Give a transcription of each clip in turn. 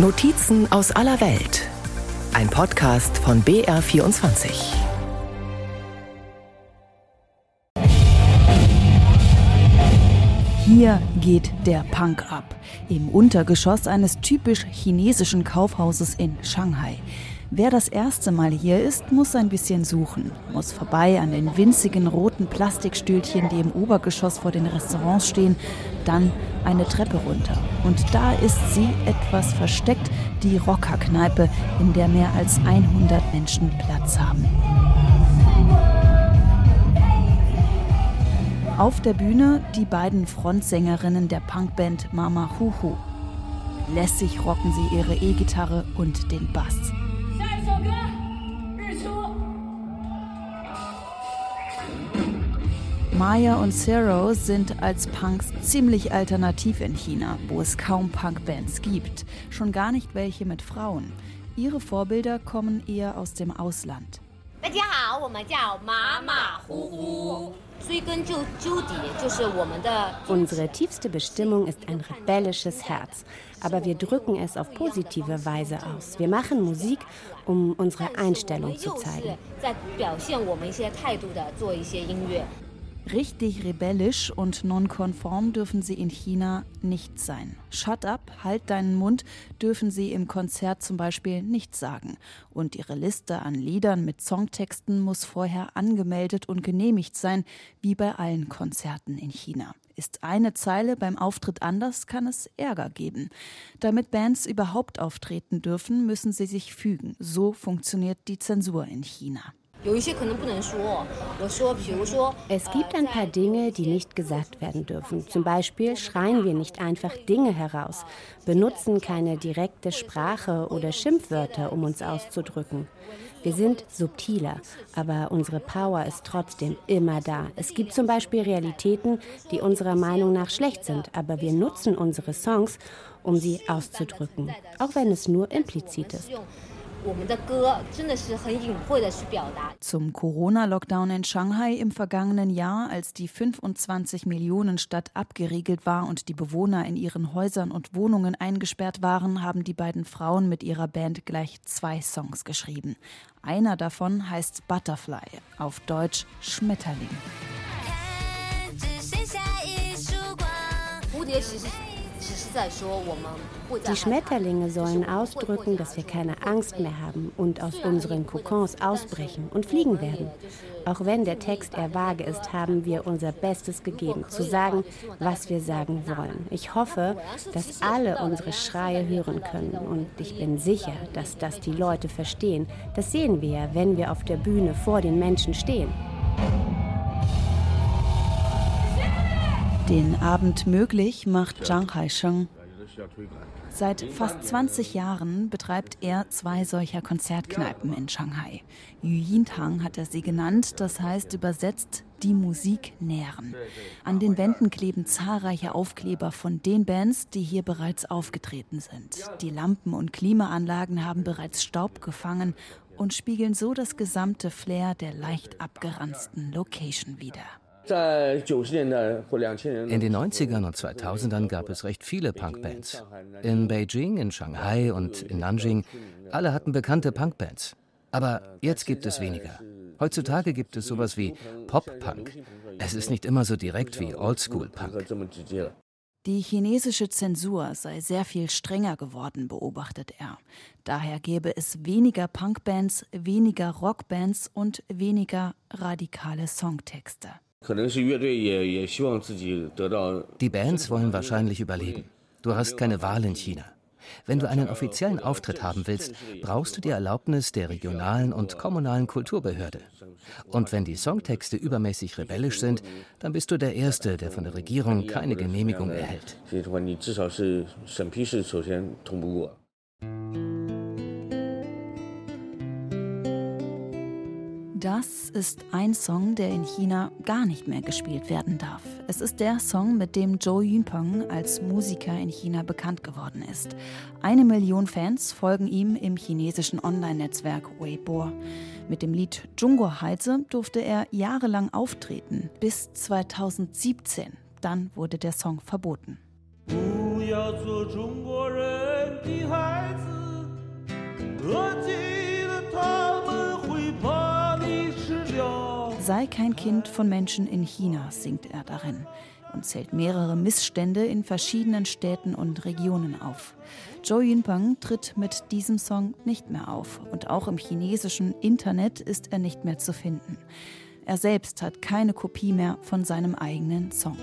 Notizen aus aller Welt. Ein Podcast von BR24. Hier geht der Punk ab. Im Untergeschoss eines typisch chinesischen Kaufhauses in Shanghai. Wer das erste Mal hier ist, muss ein bisschen suchen, muss vorbei an den winzigen roten Plastikstühlchen, die im Obergeschoss vor den Restaurants stehen, dann eine Treppe runter. Und da ist sie etwas versteckt, die Rockerkneipe, in der mehr als 100 Menschen Platz haben. Auf der Bühne die beiden Frontsängerinnen der Punkband Mama Huhu. Lässig rocken sie ihre E-Gitarre und den Bass. Maya und Zero sind als Punks ziemlich alternativ in China, wo es kaum Punkbands gibt, schon gar nicht welche mit Frauen. Ihre Vorbilder kommen eher aus dem Ausland. Unsere tiefste Bestimmung ist ein rebellisches Herz, aber wir drücken es auf positive Weise aus. Wir machen Musik, um unsere Einstellung zu zeigen. Richtig rebellisch und nonkonform dürfen sie in China nicht sein. Shut up, halt deinen Mund, dürfen sie im Konzert zum Beispiel nicht sagen. Und ihre Liste an Liedern mit Songtexten muss vorher angemeldet und genehmigt sein, wie bei allen Konzerten in China. Ist eine Zeile beim Auftritt anders, kann es Ärger geben. Damit Bands überhaupt auftreten dürfen, müssen sie sich fügen. So funktioniert die Zensur in China. Es gibt ein paar Dinge, die nicht gesagt werden dürfen. Zum Beispiel schreien wir nicht einfach Dinge heraus, benutzen keine direkte Sprache oder Schimpfwörter, um uns auszudrücken. Wir sind subtiler, aber unsere Power ist trotzdem immer da. Es gibt zum Beispiel Realitäten, die unserer Meinung nach schlecht sind, aber wir nutzen unsere Songs, um sie auszudrücken, auch wenn es nur implizit ist. Zum Corona-Lockdown in Shanghai im vergangenen Jahr, als die 25 Millionen Stadt abgeriegelt war und die Bewohner in ihren Häusern und Wohnungen eingesperrt waren, haben die beiden Frauen mit ihrer Band gleich zwei Songs geschrieben. Einer davon heißt Butterfly, auf Deutsch Schmetterling. Die Schmetterlinge sollen ausdrücken, dass wir keine Angst mehr haben und aus unseren Kokons ausbrechen und fliegen werden. Auch wenn der Text eher vage ist, haben wir unser Bestes gegeben, zu sagen, was wir sagen wollen. Ich hoffe, dass alle unsere Schreie hören können und ich bin sicher, dass das die Leute verstehen. Das sehen wir ja, wenn wir auf der Bühne vor den Menschen stehen. Den Abend möglich macht Zhang Haisheng. Seit fast 20 Jahren betreibt er zwei solcher Konzertkneipen in Shanghai. Yu Yintang hat er sie genannt, das heißt übersetzt die Musik nähren. An den Wänden kleben zahlreiche Aufkleber von den Bands, die hier bereits aufgetreten sind. Die Lampen und Klimaanlagen haben bereits Staub gefangen und spiegeln so das gesamte Flair der leicht abgeranzten Location wider. In den 90ern und 2000ern gab es recht viele Punkbands. In Beijing, in Shanghai und in Nanjing, alle hatten bekannte Punkbands. Aber jetzt gibt es weniger. Heutzutage gibt es sowas wie Pop-Punk. Es ist nicht immer so direkt wie Oldschool-Punk. Die chinesische Zensur sei sehr viel strenger geworden, beobachtet er. Daher gäbe es weniger Punkbands, weniger Rockbands und weniger radikale Songtexte. Die Bands wollen wahrscheinlich überleben. Du hast keine Wahl in China. Wenn du einen offiziellen Auftritt haben willst, brauchst du die Erlaubnis der regionalen und kommunalen Kulturbehörde. Und wenn die Songtexte übermäßig rebellisch sind, dann bist du der Erste, der von der Regierung keine Genehmigung erhält. Das ist ein Song, der in China gar nicht mehr gespielt werden darf. Es ist der Song, mit dem Zhou Yunpeng als Musiker in China bekannt geworden ist. Eine Million Fans folgen ihm im chinesischen Online-Netzwerk Weibo. Mit dem Lied Zhongguo Heize durfte er jahrelang auftreten, bis 2017. Dann wurde der Song verboten. Sei kein Kind von Menschen in China, singt er darin und zählt mehrere Missstände in verschiedenen Städten und Regionen auf. Zhou Yunpeng tritt mit diesem Song nicht mehr auf und auch im chinesischen Internet ist er nicht mehr zu finden. Er selbst hat keine Kopie mehr von seinem eigenen Song.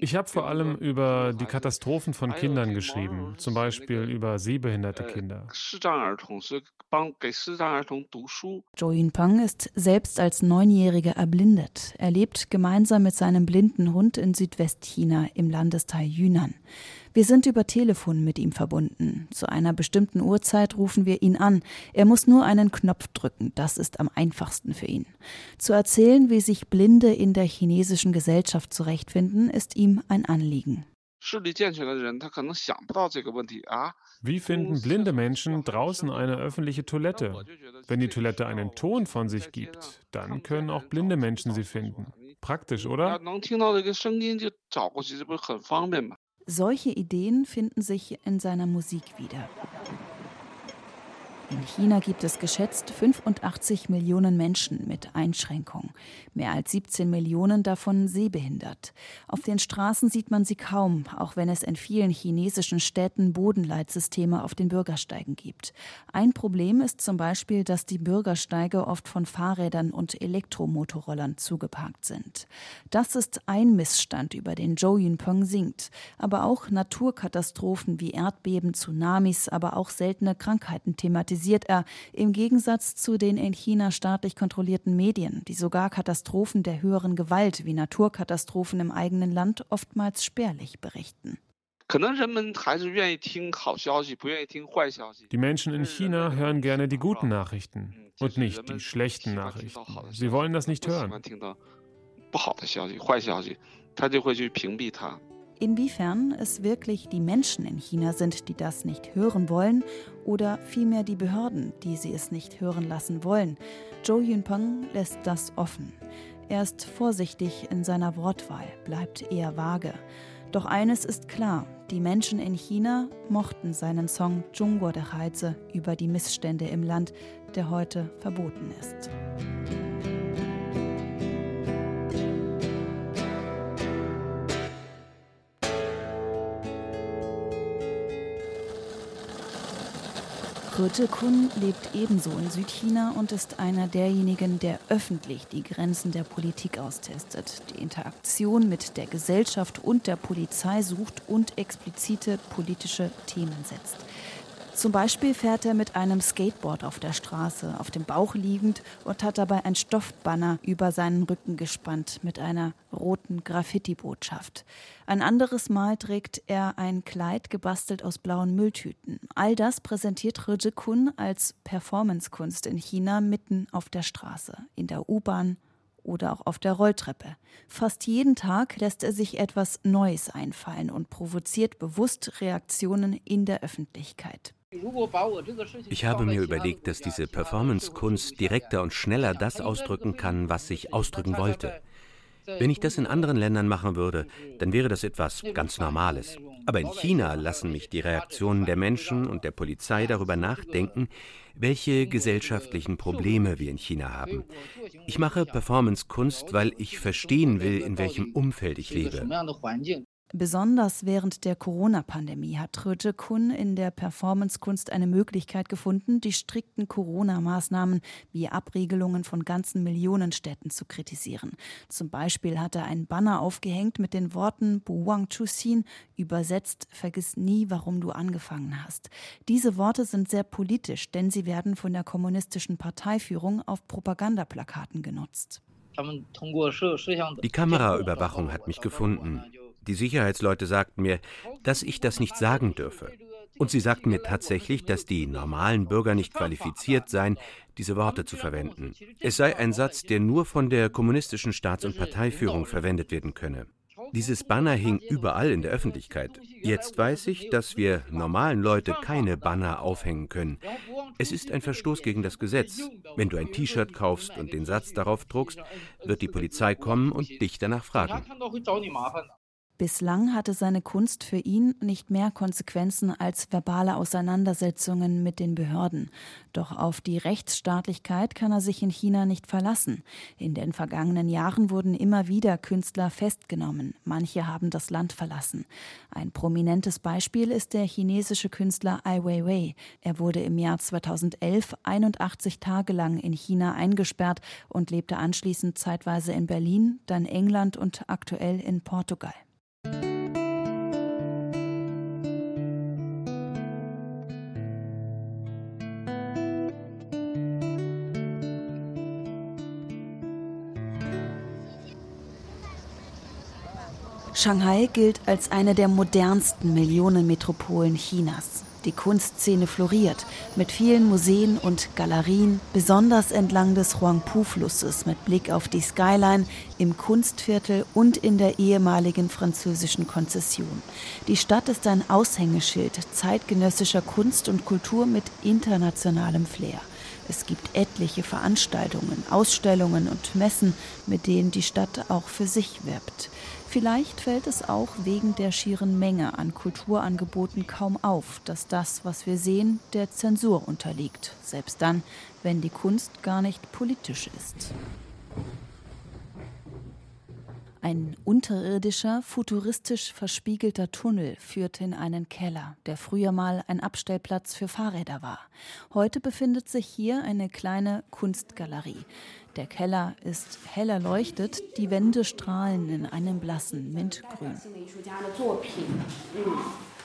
Ich habe vor allem über die Katastrophen von Kindern geschrieben, zum Beispiel über sehbehinderte Kinder. Zhou Yunpeng ist selbst als Neunjähriger erblindet. Er lebt gemeinsam mit seinem blinden Hund in Südwestchina im Landesteil Yunnan. Wir sind über Telefon mit ihm verbunden. Zu einer bestimmten Uhrzeit rufen wir ihn an. Er muss nur einen Knopf drücken. Das ist am einfachsten für ihn. Zu erzählen, wie sich Blinde in der chinesischen Gesellschaft zurechtfinden, ist ihm ein Anliegen. Wie finden blinde Menschen draußen eine öffentliche Toilette? Wenn die Toilette einen Ton von sich gibt, dann können auch blinde Menschen sie finden. Praktisch, oder? Solche Ideen finden sich in seiner Musik wieder. In China gibt es geschätzt 85 Millionen Menschen mit Einschränkungen, mehr als 17 Millionen davon sehbehindert. Auf den Straßen sieht man sie kaum, auch wenn es in vielen chinesischen Städten Bodenleitsysteme auf den Bürgersteigen gibt. Ein Problem ist zum Beispiel, dass die Bürgersteige oft von Fahrrädern und Elektromotorrollern zugeparkt sind. Das ist ein Missstand, über den Zhou Yunpeng singt. Aber auch Naturkatastrophen wie Erdbeben, Tsunamis, aber auch seltene Krankheiten thematisieren kritisiert er im Gegensatz zu den in China staatlich kontrollierten Medien, die sogar Katastrophen der höheren Gewalt wie Naturkatastrophen im eigenen Land oftmals spärlich berichten. Die Menschen in China hören gerne die guten Nachrichten und nicht die schlechten Nachrichten. Sie wollen das nicht hören. Inwiefern es wirklich die Menschen in China sind, die das nicht hören wollen, oder vielmehr die Behörden, die sie es nicht hören lassen wollen. Zhou Yunpeng lässt das offen. Er ist vorsichtig in seiner Wortwahl, bleibt eher vage. Doch eines ist klar, die Menschen in China mochten seinen Song Zhongguo de Heize über die Missstände im Land, der heute verboten ist. Kurte Kun lebt ebenso in Südchina und ist einer derjenigen, der öffentlich die Grenzen der Politik austestet, die Interaktion mit der Gesellschaft und der Polizei sucht und explizite politische Themen setzt. Zum Beispiel fährt er mit einem Skateboard auf der Straße, auf dem Bauch liegend und hat dabei ein Stoffbanner über seinen Rücken gespannt mit einer roten Graffiti-Botschaft. Ein anderes Mal trägt er ein Kleid gebastelt aus blauen Mülltüten. All das präsentiert Rije Kun als Performancekunst in China mitten auf der Straße, in der U-Bahn oder auch auf der Rolltreppe. Fast jeden Tag lässt er sich etwas Neues einfallen und provoziert bewusst Reaktionen in der Öffentlichkeit. Ich habe mir überlegt, dass diese Performance-Kunst direkter und schneller das ausdrücken kann, was ich ausdrücken wollte. Wenn ich das in anderen Ländern machen würde, dann wäre das etwas ganz Normales. Aber in China lassen mich die Reaktionen der Menschen und der Polizei darüber nachdenken, welche gesellschaftlichen Probleme wir in China haben. Ich mache Performance-Kunst, weil ich verstehen will, in welchem Umfeld ich lebe. Besonders während der Corona-Pandemie hat Tröje Kun in der Performancekunst eine Möglichkeit gefunden, die strikten Corona-Maßnahmen wie Abregelungen von ganzen Millionenstädten zu kritisieren. Zum Beispiel hat er ein Banner aufgehängt mit den Worten Buwang Chusin, übersetzt Vergiss nie, warum du angefangen hast. Diese Worte sind sehr politisch, denn sie werden von der kommunistischen Parteiführung auf Propagandaplakaten genutzt. Die Kameraüberwachung hat mich gefunden. Die Sicherheitsleute sagten mir, dass ich das nicht sagen dürfe. Und sie sagten mir tatsächlich, dass die normalen Bürger nicht qualifiziert seien, diese Worte zu verwenden. Es sei ein Satz, der nur von der kommunistischen Staats- und Parteiführung verwendet werden könne. Dieses Banner hing überall in der Öffentlichkeit. Jetzt weiß ich, dass wir normalen Leute keine Banner aufhängen können. Es ist ein Verstoß gegen das Gesetz. Wenn du ein T-Shirt kaufst und den Satz darauf druckst, wird die Polizei kommen und dich danach fragen. Bislang hatte seine Kunst für ihn nicht mehr Konsequenzen als verbale Auseinandersetzungen mit den Behörden. Doch auf die Rechtsstaatlichkeit kann er sich in China nicht verlassen. In den vergangenen Jahren wurden immer wieder Künstler festgenommen. Manche haben das Land verlassen. Ein prominentes Beispiel ist der chinesische Künstler Ai Weiwei. Er wurde im Jahr 2011 81 Tage lang in China eingesperrt und lebte anschließend zeitweise in Berlin, dann England und aktuell in Portugal. Shanghai gilt als eine der modernsten Millionenmetropolen Chinas. Die Kunstszene floriert mit vielen Museen und Galerien, besonders entlang des Huangpu-Flusses mit Blick auf die Skyline im Kunstviertel und in der ehemaligen französischen Konzession. Die Stadt ist ein Aushängeschild zeitgenössischer Kunst und Kultur mit internationalem Flair. Es gibt etliche Veranstaltungen, Ausstellungen und Messen, mit denen die Stadt auch für sich wirbt. Vielleicht fällt es auch wegen der schieren Menge an Kulturangeboten kaum auf, dass das, was wir sehen, der Zensur unterliegt, selbst dann, wenn die Kunst gar nicht politisch ist. Ein unterirdischer, futuristisch verspiegelter Tunnel führt in einen Keller, der früher mal ein Abstellplatz für Fahrräder war. Heute befindet sich hier eine kleine Kunstgalerie. Der Keller ist hell erleuchtet, die Wände strahlen in einem blassen Mintgrün.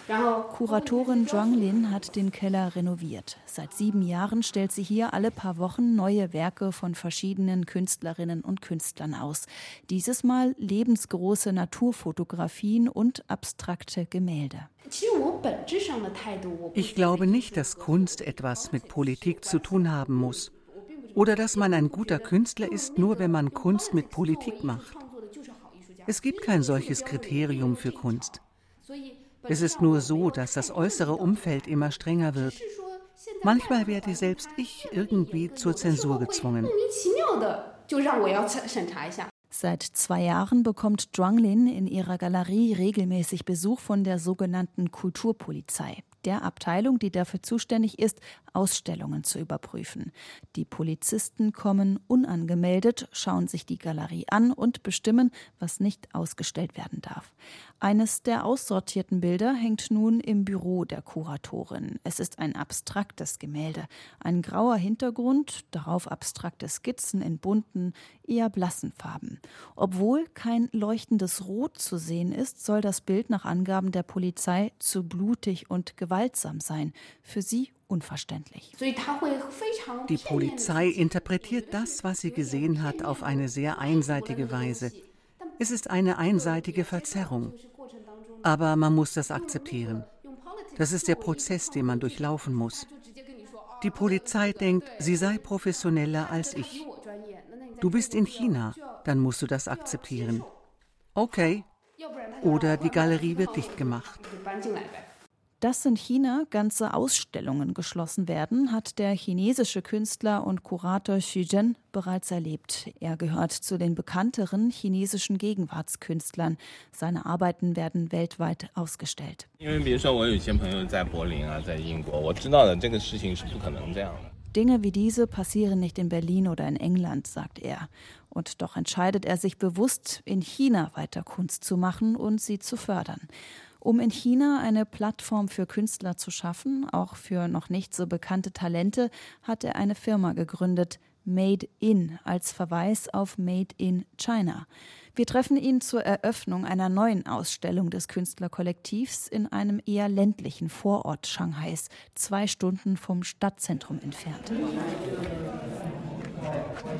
Kuratorin Zhuang Lin hat den Keller renoviert. Seit sieben Jahren stellt sie hier alle paar Wochen neue Werke von verschiedenen Künstlerinnen und Künstlern aus. Dieses Mal lebensgroße Naturfotografien und abstrakte Gemälde. Ich glaube nicht, dass Kunst etwas mit Politik zu tun haben muss. Oder dass man ein guter Künstler ist, nur wenn man Kunst mit Politik macht. Es gibt kein solches Kriterium für Kunst. Es ist nur so, dass das äußere Umfeld immer strenger wird. Manchmal werde selbst ich irgendwie zur Zensur gezwungen. Seit zwei Jahren bekommt Zhuanglin in ihrer Galerie regelmäßig Besuch von der sogenannten Kulturpolizei der Abteilung, die dafür zuständig ist, Ausstellungen zu überprüfen. Die Polizisten kommen unangemeldet, schauen sich die Galerie an und bestimmen, was nicht ausgestellt werden darf. Eines der aussortierten Bilder hängt nun im Büro der Kuratorin. Es ist ein abstraktes Gemälde. Ein grauer Hintergrund, darauf abstrakte Skizzen in bunten, eher blassen Farben. Obwohl kein leuchtendes Rot zu sehen ist, soll das Bild nach Angaben der Polizei zu blutig und gewaltsam sein. Für sie unverständlich. Die Polizei interpretiert das, was sie gesehen hat, auf eine sehr einseitige Weise. Es ist eine einseitige Verzerrung. Aber man muss das akzeptieren. Das ist der Prozess, den man durchlaufen muss. Die Polizei denkt, sie sei professioneller als ich. Du bist in China, dann musst du das akzeptieren. Okay. Oder die Galerie wird dicht gemacht. Dass in China ganze Ausstellungen geschlossen werden, hat der chinesische Künstler und Kurator Xu Zhen bereits erlebt. Er gehört zu den bekannteren chinesischen Gegenwartskünstlern. Seine Arbeiten werden weltweit ausgestellt. Dinge wie diese passieren nicht in Berlin oder in England, sagt er. Und doch entscheidet er sich bewusst, in China weiter Kunst zu machen und sie zu fördern um in China eine Plattform für Künstler zu schaffen, auch für noch nicht so bekannte Talente, hat er eine Firma gegründet, Made in, als Verweis auf Made in China. Wir treffen ihn zur Eröffnung einer neuen Ausstellung des Künstlerkollektivs in einem eher ländlichen Vorort Shanghais, zwei Stunden vom Stadtzentrum entfernt.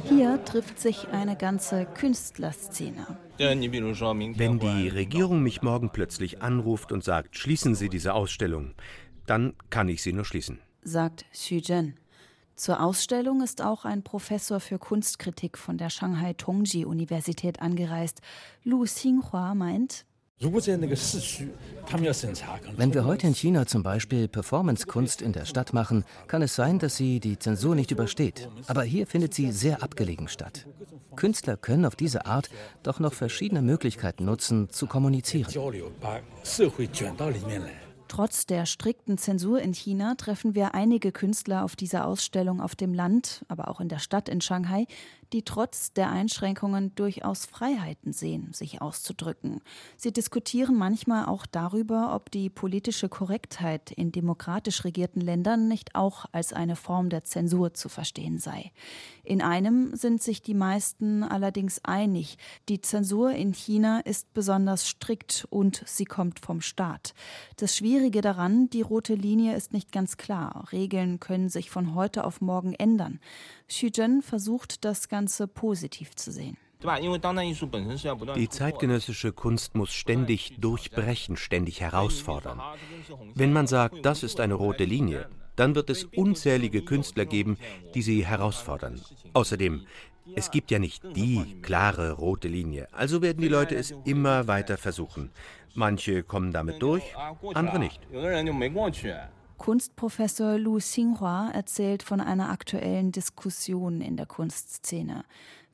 Hier trifft sich eine ganze Künstlerszene. Wenn die Regierung mich morgen plötzlich anruft und sagt, schließen Sie diese Ausstellung, dann kann ich sie nur schließen, sagt Xu Zhen. Zur Ausstellung ist auch ein Professor für Kunstkritik von der Shanghai Tongji Universität angereist. Lu Xinhua meint, Wenn wir heute in China zum Beispiel Performance-Kunst in der Stadt machen, kann es sein, dass sie die Zensur nicht übersteht. Aber hier findet sie sehr abgelegen statt. Künstler können auf diese Art doch noch verschiedene Möglichkeiten nutzen, zu kommunizieren. Trotz der strikten Zensur in China treffen wir einige Künstler auf dieser Ausstellung auf dem Land, aber auch in der Stadt in Shanghai, die trotz der Einschränkungen durchaus Freiheiten sehen, sich auszudrücken. Sie diskutieren manchmal auch darüber, ob die politische Korrektheit in demokratisch regierten Ländern nicht auch als eine Form der Zensur zu verstehen sei. In einem sind sich die meisten allerdings einig. Die Zensur in China ist besonders strikt und sie kommt vom Staat. Das Schwierige daran, die rote Linie ist nicht ganz klar. Regeln können sich von heute auf morgen ändern. Xu Zhen versucht, das Ganze positiv zu sehen. Die zeitgenössische Kunst muss ständig durchbrechen, ständig herausfordern. Wenn man sagt, das ist eine rote Linie, dann wird es unzählige Künstler geben, die sie herausfordern. Außerdem, es gibt ja nicht die klare rote Linie, also werden die Leute es immer weiter versuchen. Manche kommen damit durch, andere nicht. Kunstprofessor Lu Xinhua erzählt von einer aktuellen Diskussion in der Kunstszene.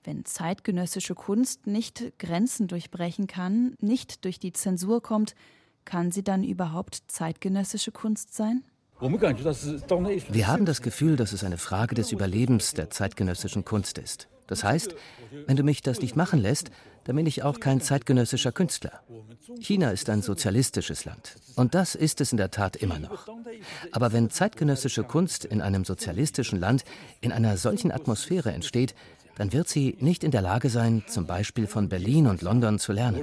Wenn zeitgenössische Kunst nicht Grenzen durchbrechen kann, nicht durch die Zensur kommt, kann sie dann überhaupt zeitgenössische Kunst sein? Wir haben das Gefühl, dass es eine Frage des Überlebens der zeitgenössischen Kunst ist. Das heißt, wenn du mich das nicht machen lässt, dann bin ich auch kein zeitgenössischer Künstler. China ist ein sozialistisches Land. Und das ist es in der Tat immer noch. Aber wenn zeitgenössische Kunst in einem sozialistischen Land in einer solchen Atmosphäre entsteht, dann wird sie nicht in der Lage sein, zum Beispiel von Berlin und London zu lernen.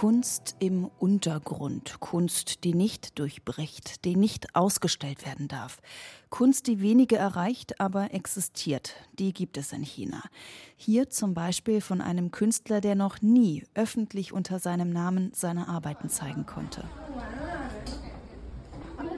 Kunst im Untergrund, Kunst, die nicht durchbricht, die nicht ausgestellt werden darf. Kunst, die wenige erreicht, aber existiert, die gibt es in China. Hier zum Beispiel von einem Künstler, der noch nie öffentlich unter seinem Namen seine Arbeiten zeigen konnte.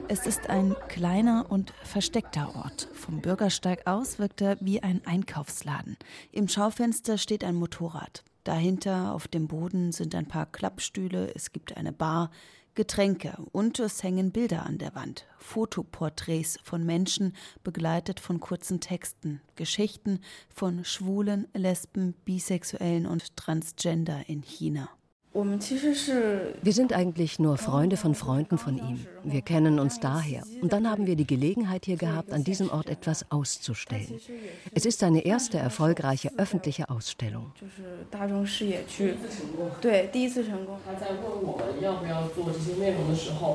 Es ist ein kleiner und versteckter Ort. Vom Bürgersteig aus wirkt er wie ein Einkaufsladen. Im Schaufenster steht ein Motorrad. Dahinter auf dem Boden sind ein paar Klappstühle, es gibt eine Bar, Getränke und es hängen Bilder an der Wand, Fotoporträts von Menschen, begleitet von kurzen Texten, Geschichten von Schwulen, Lesben, Bisexuellen und Transgender in China. Wir sind eigentlich nur Freunde von Freunden von ihm. Wir kennen uns daher. Und dann haben wir die Gelegenheit hier gehabt, an diesem Ort etwas auszustellen. Es ist seine erste erfolgreiche öffentliche Ausstellung.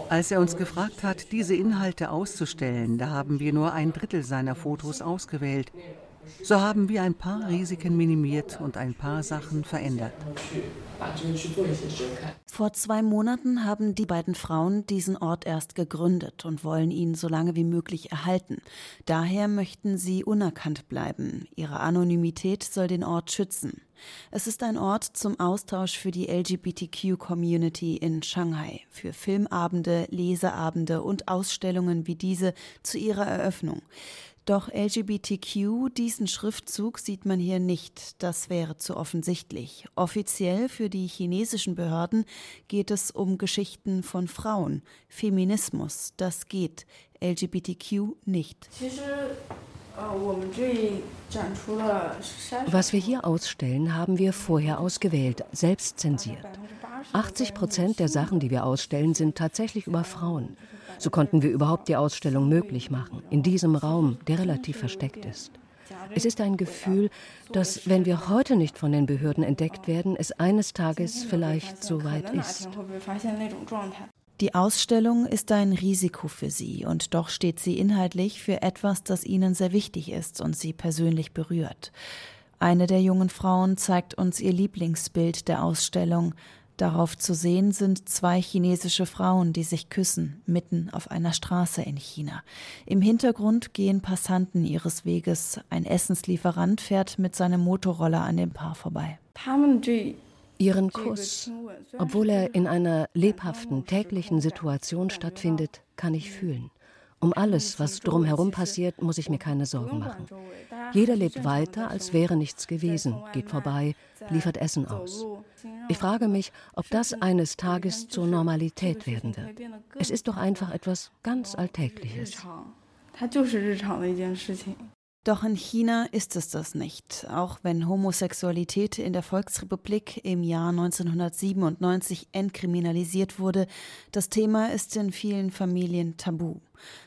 Als er uns gefragt hat, diese Inhalte auszustellen, da haben wir nur ein Drittel seiner Fotos ausgewählt. So haben wir ein paar Risiken minimiert und ein paar Sachen verändert. Vor zwei Monaten haben die beiden Frauen diesen Ort erst gegründet und wollen ihn so lange wie möglich erhalten. Daher möchten sie unerkannt bleiben. Ihre Anonymität soll den Ort schützen. Es ist ein Ort zum Austausch für die LGBTQ-Community in Shanghai, für Filmabende, Leseabende und Ausstellungen wie diese zu ihrer Eröffnung. Doch LGBTQ, diesen Schriftzug sieht man hier nicht. Das wäre zu offensichtlich. Offiziell für die chinesischen Behörden geht es um Geschichten von Frauen. Feminismus, das geht. LGBTQ nicht. Was wir hier ausstellen, haben wir vorher ausgewählt, selbst zensiert. 80 Prozent der Sachen, die wir ausstellen, sind tatsächlich über Frauen. So konnten wir überhaupt die Ausstellung möglich machen, in diesem Raum, der relativ versteckt ist. Es ist ein Gefühl, dass, wenn wir heute nicht von den Behörden entdeckt werden, es eines Tages vielleicht so weit ist. Die Ausstellung ist ein Risiko für Sie und doch steht sie inhaltlich für etwas, das Ihnen sehr wichtig ist und Sie persönlich berührt. Eine der jungen Frauen zeigt uns ihr Lieblingsbild der Ausstellung, Darauf zu sehen sind zwei chinesische Frauen, die sich küssen, mitten auf einer Straße in China. Im Hintergrund gehen Passanten ihres Weges. Ein Essenslieferant fährt mit seinem Motorroller an dem Paar vorbei. Ihren Kuss, obwohl er in einer lebhaften täglichen Situation stattfindet, kann ich fühlen. Um alles, was drumherum passiert, muss ich mir keine Sorgen machen. Jeder lebt weiter, als wäre nichts gewesen, geht vorbei, liefert Essen aus. Ich frage mich, ob das eines Tages zur Normalität werden wird. Es ist doch einfach etwas ganz Alltägliches. Doch in China ist es das nicht, auch wenn Homosexualität in der Volksrepublik im Jahr 1997 entkriminalisiert wurde. Das Thema ist in vielen Familien tabu.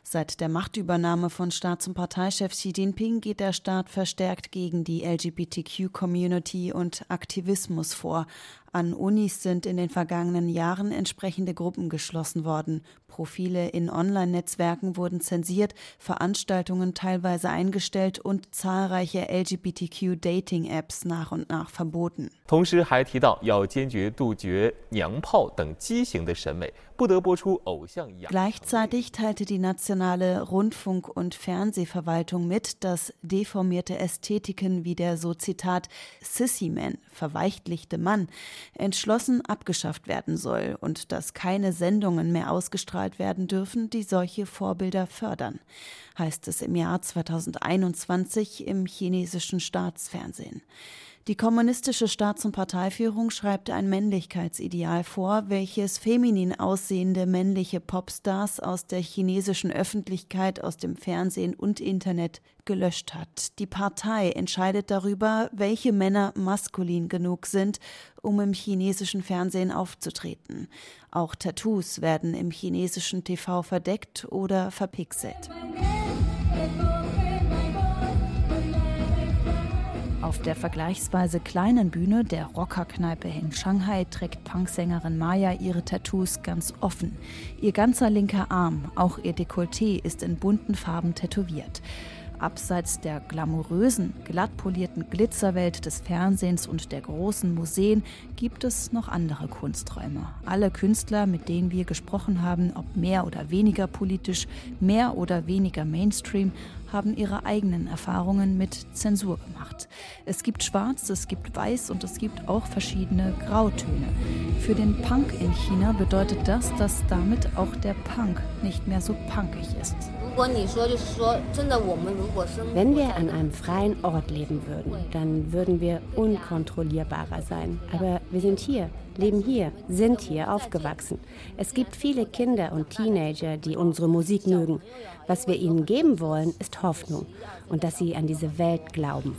Seit der Machtübernahme von Staats- und Parteichef Xi Jinping geht der Staat verstärkt gegen die LGBTQ-Community und Aktivismus vor. An Unis sind in den vergangenen Jahren entsprechende Gruppen geschlossen worden. Profile in Online-Netzwerken wurden zensiert, Veranstaltungen teilweise eingestellt und zahlreiche LGBTQ-Dating-Apps nach und nach verboten. 同时还提到要坚决杜绝娘炮等畸形的审美，不得播出偶像一样。Gleichzeitig teilte die nationale Rundfunk- und Fernsehverwaltung mit, dass deformierte Ästhetiken wie der so Zitat Sissy-Man, verweichtlichte Mann, entschlossen abgeschafft werden soll und dass keine Sendungen mehr ausgestrahlt werden dürfen, die solche Vorbilder fördern, heißt es im Jahr 2021 im chinesischen Staatsfernsehen. Die kommunistische Staats- und Parteiführung schreibt ein Männlichkeitsideal vor, welches feminin aussehende männliche Popstars aus der chinesischen Öffentlichkeit, aus dem Fernsehen und Internet gelöscht hat. Die Partei entscheidet darüber, welche Männer maskulin genug sind, um im chinesischen Fernsehen aufzutreten. Auch Tattoos werden im chinesischen TV verdeckt oder verpixelt. Auf der vergleichsweise kleinen Bühne der Rockerkneipe in Shanghai trägt Punksängerin Maya ihre Tattoos ganz offen. Ihr ganzer linker Arm, auch ihr Dekolleté, ist in bunten Farben tätowiert. Abseits der glamourösen, glatt polierten Glitzerwelt des Fernsehens und der großen Museen gibt es noch andere Kunsträume. Alle Künstler, mit denen wir gesprochen haben, ob mehr oder weniger politisch, mehr oder weniger Mainstream, haben ihre eigenen Erfahrungen mit Zensur gemacht. Es gibt Schwarz, es gibt Weiß und es gibt auch verschiedene Grautöne. Für den Punk in China bedeutet das, dass damit auch der Punk nicht mehr so punkig ist. Wenn wir an einem freien Ort leben würden, dann würden wir unkontrollierbarer sein. Aber wir sind hier, leben hier, sind hier aufgewachsen. Es gibt viele Kinder und Teenager, die unsere Musik mögen. Was wir ihnen geben wollen, ist Hoffnung und dass sie an diese Welt glauben.